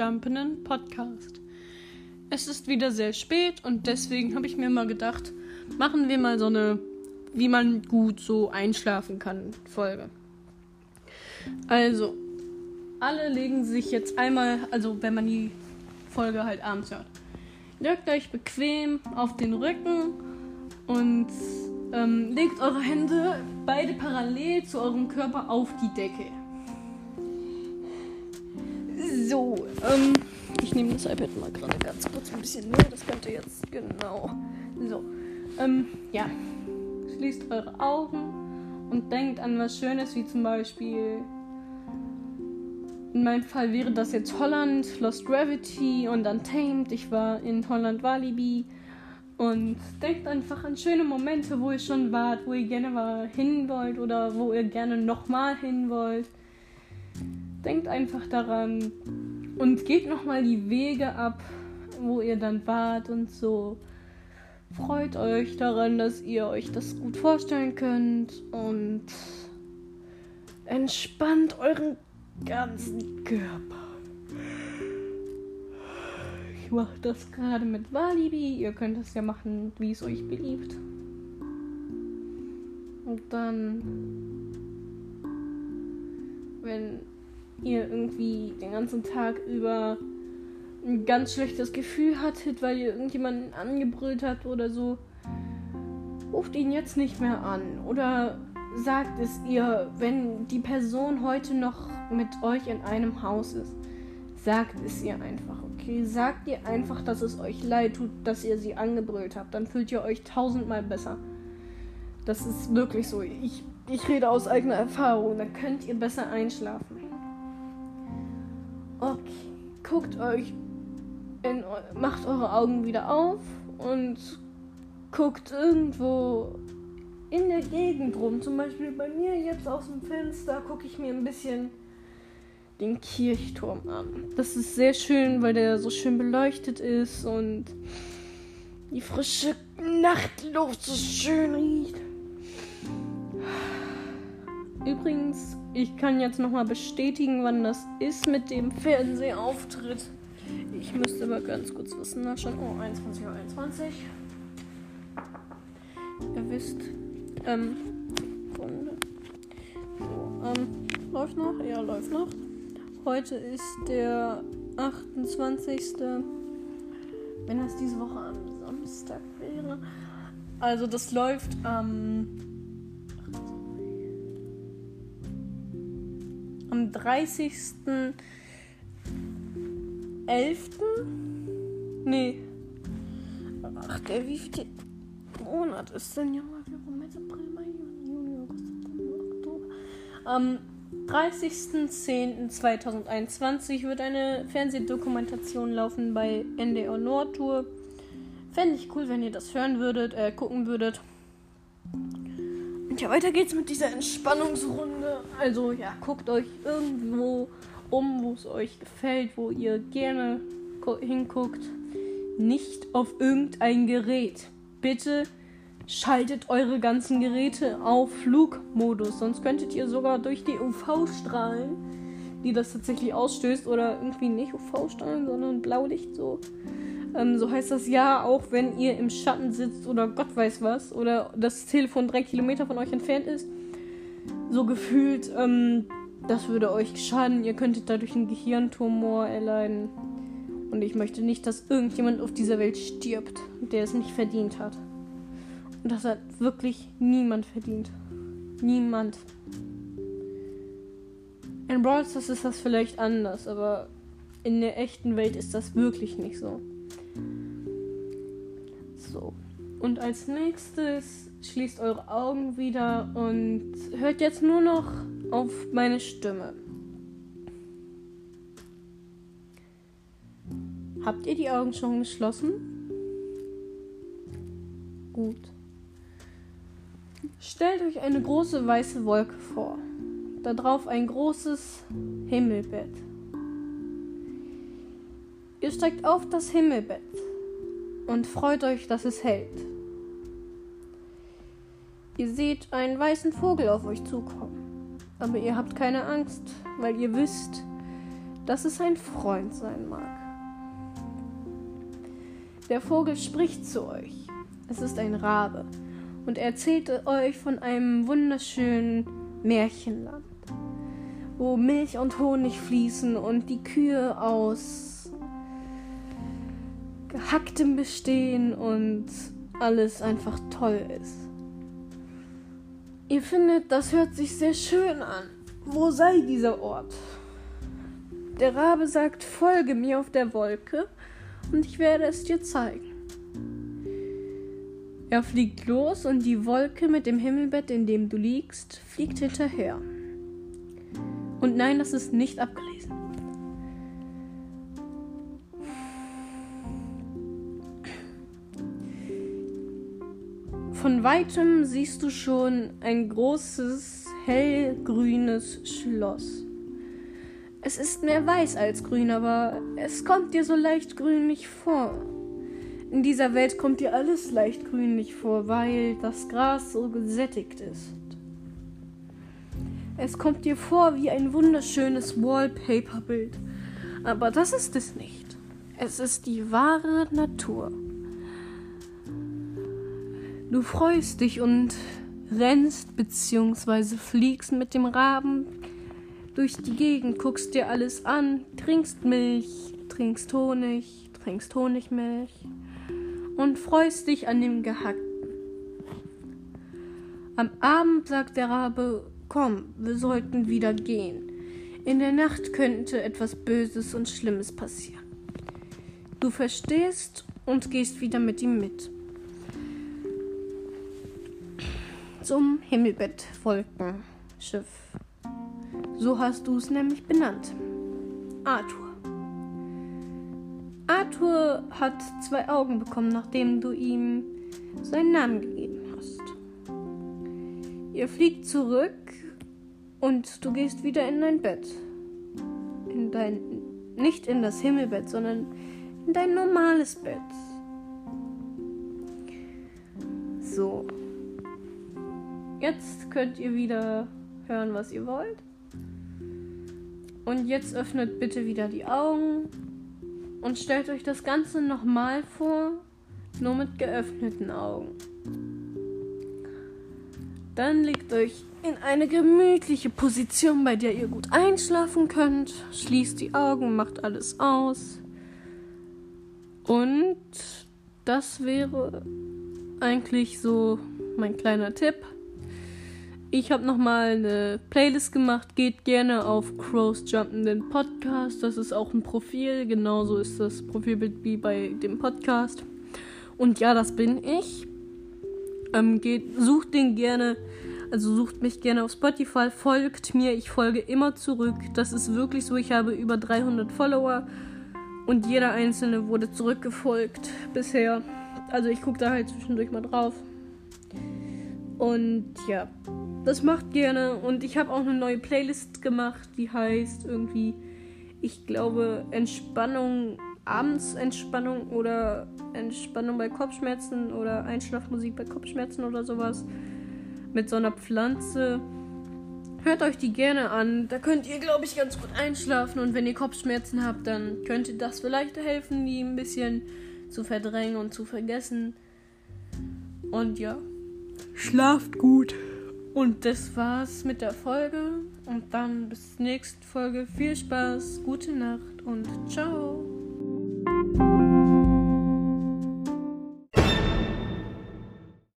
Jumpinen Podcast. Es ist wieder sehr spät und deswegen habe ich mir mal gedacht, machen wir mal so eine, wie man gut so einschlafen kann, Folge. Also, alle legen sich jetzt einmal, also wenn man die Folge halt abends hört, legt euch bequem auf den Rücken und ähm, legt eure Hände beide parallel zu eurem Körper auf die Decke. Ich nehme das iPad mal gerade ganz kurz ein bisschen näher. Das könnte jetzt genau. So, ähm, ja. Schließt eure Augen und denkt an was Schönes, wie zum Beispiel. In meinem Fall wäre das jetzt Holland, Lost Gravity und Untamed. Ich war in Holland Walibi. Und denkt einfach an schöne Momente, wo ihr schon wart, wo ihr gerne mal hin wollt oder wo ihr gerne nochmal hin wollt. Denkt einfach daran und geht nochmal die Wege ab, wo ihr dann wart und so. Freut euch daran, dass ihr euch das gut vorstellen könnt und entspannt euren ganzen Körper. Ich mache das gerade mit Walibi. Ihr könnt es ja machen, wie es euch beliebt. Und dann, wenn ihr irgendwie den ganzen Tag über ein ganz schlechtes Gefühl hattet, weil ihr irgendjemanden angebrüllt habt oder so, ruft ihn jetzt nicht mehr an oder sagt es ihr, wenn die Person heute noch mit euch in einem Haus ist. Sagt es ihr einfach, okay? Sagt ihr einfach, dass es euch leid tut, dass ihr sie angebrüllt habt. Dann fühlt ihr euch tausendmal besser. Das ist wirklich so. Ich, ich rede aus eigener Erfahrung. Dann könnt ihr besser einschlafen. Guckt euch, in, macht eure Augen wieder auf und guckt irgendwo in der Gegend rum. Zum Beispiel bei mir jetzt aus dem Fenster gucke ich mir ein bisschen den Kirchturm an. Das ist sehr schön, weil der so schön beleuchtet ist und die frische Nachtluft so schön riecht. Übrigens, ich kann jetzt nochmal bestätigen, wann das ist mit dem Fernsehauftritt. Ich müsste aber ganz kurz wissen nachschauen. Oh, 21.21 Uhr. 21. Ihr wisst, ähm. So, ähm, läuft noch? Ja, läuft noch. Heute ist der 28. Wenn das diese Woche am Samstag wäre. Also das läuft am am 30.11. Nee. Ach, der wievielte Monat ist denn Januar, Februar, März, April, Mai, Juni, August, September, Oktober? Am 30.10.2021 wird eine Fernsehdokumentation laufen bei NDR Nordtour. Fände ich cool, wenn ihr das hören würdet, äh, gucken würdet. Ja, weiter geht's mit dieser Entspannungsrunde. Also ja, guckt euch irgendwo um, wo es euch gefällt, wo ihr gerne hinguckt. Nicht auf irgendein Gerät. Bitte schaltet eure ganzen Geräte auf Flugmodus, sonst könntet ihr sogar durch die UV-Strahlen, die das tatsächlich ausstößt, oder irgendwie nicht UV-Strahlen, sondern Blaulicht so, ähm, so heißt das ja, auch wenn ihr im Schatten sitzt oder Gott weiß was oder das Telefon drei Kilometer von euch entfernt ist. So gefühlt, ähm, das würde euch schaden. Ihr könntet dadurch einen Gehirntumor erleiden. Und ich möchte nicht, dass irgendjemand auf dieser Welt stirbt, der es nicht verdient hat. Und das hat wirklich niemand verdient. Niemand. In Brawl Stars ist das vielleicht anders, aber in der echten Welt ist das wirklich nicht so. So. Und als nächstes schließt eure Augen wieder und hört jetzt nur noch auf meine Stimme. Habt ihr die Augen schon geschlossen? Gut. Stellt euch eine große weiße Wolke vor. Darauf ein großes Himmelbett. Ihr steigt auf das Himmelbett und freut euch, dass es hält. Ihr seht einen weißen Vogel auf euch zukommen, aber ihr habt keine Angst, weil ihr wisst, dass es ein Freund sein mag. Der Vogel spricht zu euch. Es ist ein Rabe und er erzählt euch von einem wunderschönen Märchenland, wo Milch und Honig fließen und die Kühe aus gehacktem bestehen und alles einfach toll ist. Ihr findet, das hört sich sehr schön an. Wo sei dieser Ort? Der Rabe sagt, folge mir auf der Wolke und ich werde es dir zeigen. Er fliegt los und die Wolke mit dem Himmelbett, in dem du liegst, fliegt hinterher. Und nein, das ist nicht abgelesen. Von weitem siehst du schon ein großes, hellgrünes Schloss. Es ist mehr weiß als grün, aber es kommt dir so leicht grünlich vor. In dieser Welt kommt dir alles leicht grünlich vor, weil das Gras so gesättigt ist. Es kommt dir vor wie ein wunderschönes Wallpaper-Bild. Aber das ist es nicht. Es ist die wahre Natur. Du freust dich und rennst bzw. fliegst mit dem Raben durch die Gegend, guckst dir alles an, trinkst Milch, trinkst Honig, trinkst Honigmilch und freust dich an dem Gehackten. Am Abend sagt der Rabe, komm, wir sollten wieder gehen. In der Nacht könnte etwas Böses und Schlimmes passieren. Du verstehst und gehst wieder mit ihm mit. Zum Himmelbett-Wolkenschiff. So hast du es nämlich benannt. Arthur. Arthur hat zwei Augen bekommen, nachdem du ihm seinen Namen gegeben hast. Ihr fliegt zurück und du gehst wieder in dein Bett. In dein, nicht in das Himmelbett, sondern in dein normales Bett. So. Jetzt könnt ihr wieder hören, was ihr wollt. Und jetzt öffnet bitte wieder die Augen und stellt euch das Ganze nochmal vor, nur mit geöffneten Augen. Dann legt euch in eine gemütliche Position, bei der ihr gut einschlafen könnt. Schließt die Augen, macht alles aus. Und das wäre eigentlich so mein kleiner Tipp. Ich habe nochmal eine Playlist gemacht. Geht gerne auf Crows Jumpenden Podcast. Das ist auch ein Profil. Genauso ist das Profilbild wie bei dem Podcast. Und ja, das bin ich. Ähm, geht, sucht den gerne. Also sucht mich gerne auf Spotify. Folgt mir. Ich folge immer zurück. Das ist wirklich so. Ich habe über 300 Follower. Und jeder einzelne wurde zurückgefolgt bisher. Also ich gucke da halt zwischendurch mal drauf. Und ja. Das macht gerne. Und ich habe auch eine neue Playlist gemacht, die heißt irgendwie, ich glaube, Entspannung, Abendsentspannung oder Entspannung bei Kopfschmerzen oder Einschlafmusik bei Kopfschmerzen oder sowas. Mit so einer Pflanze. Hört euch die gerne an. Da könnt ihr, glaube ich, ganz gut einschlafen. Und wenn ihr Kopfschmerzen habt, dann könnte das vielleicht helfen, die ein bisschen zu verdrängen und zu vergessen. Und ja, schlaft gut. Und das war's mit der Folge. Und dann bis zur nächsten Folge. Viel Spaß, gute Nacht und ciao.